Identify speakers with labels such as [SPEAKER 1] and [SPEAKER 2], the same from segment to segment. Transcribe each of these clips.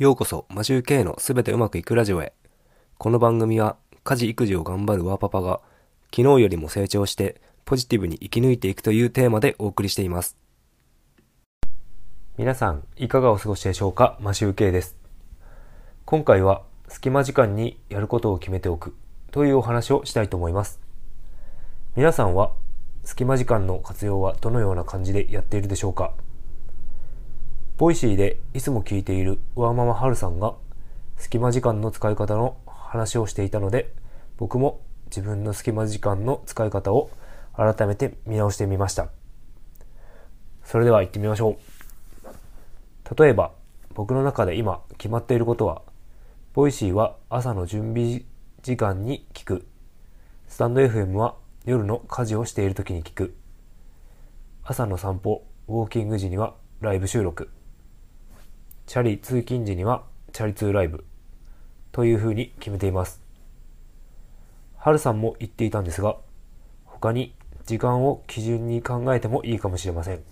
[SPEAKER 1] ようこそ、マジュー K のすべてうまくいくラジオへ。この番組は、家事育児を頑張るワーパパが、昨日よりも成長して、ポジティブに生き抜いていくというテーマでお送りしています。皆さん、いかがお過ごしでしょうか？マシュー K です。今回は、隙間時間にやることを決めておくというお話をしたいと思います。皆さんは、隙間時間の活用はどのような感じでやっているでしょうか？ボイシーでいつも聞いているワーママハルさんが隙間時間の使い方の話をしていたので僕も自分の隙間時間の使い方を改めて見直してみました。それでは行ってみましょう。例えば僕の中で今決まっていることはボイシーは朝の準備時間に聞く。スタンド FM は夜の家事をしている時に聞く。朝の散歩ウォーキング時にはライブ収録。チャリ通勤時にはチャリ通ライブという風に決めています。はるさんも言っていたんですが、他に時間を基準に考えてもいいかもしれません。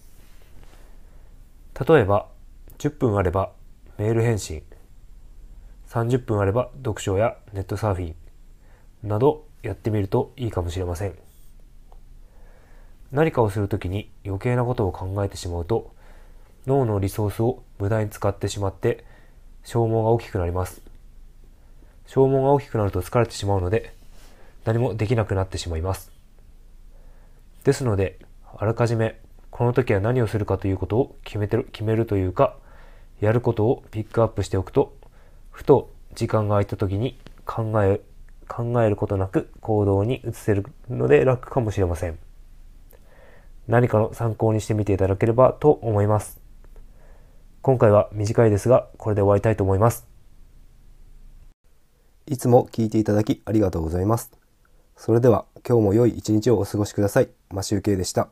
[SPEAKER 1] 例えば、10分あればメール返信、30分あれば読書やネットサーフィンなどやってみるといいかもしれません。何かをするときに余計なことを考えてしまうと脳のリソースを無駄に使ってしまって消耗が大きくなります。消耗が大きくなると疲れてしまうので何もできなくなってしまいます。ですのであらかじめこの時は何をするかということを決めてる決めるというかやることをピックアップしておくとふと時間が空いた時に考え考えることなく行動に移せるので楽かもしれません。何かの参考にしてみていただければと思います。今回は短いですが、これで終わりたいと思います。いつも聞いていただきありがとうございます。それでは今日も良い一日をお過ごしください。マシュウケイでした。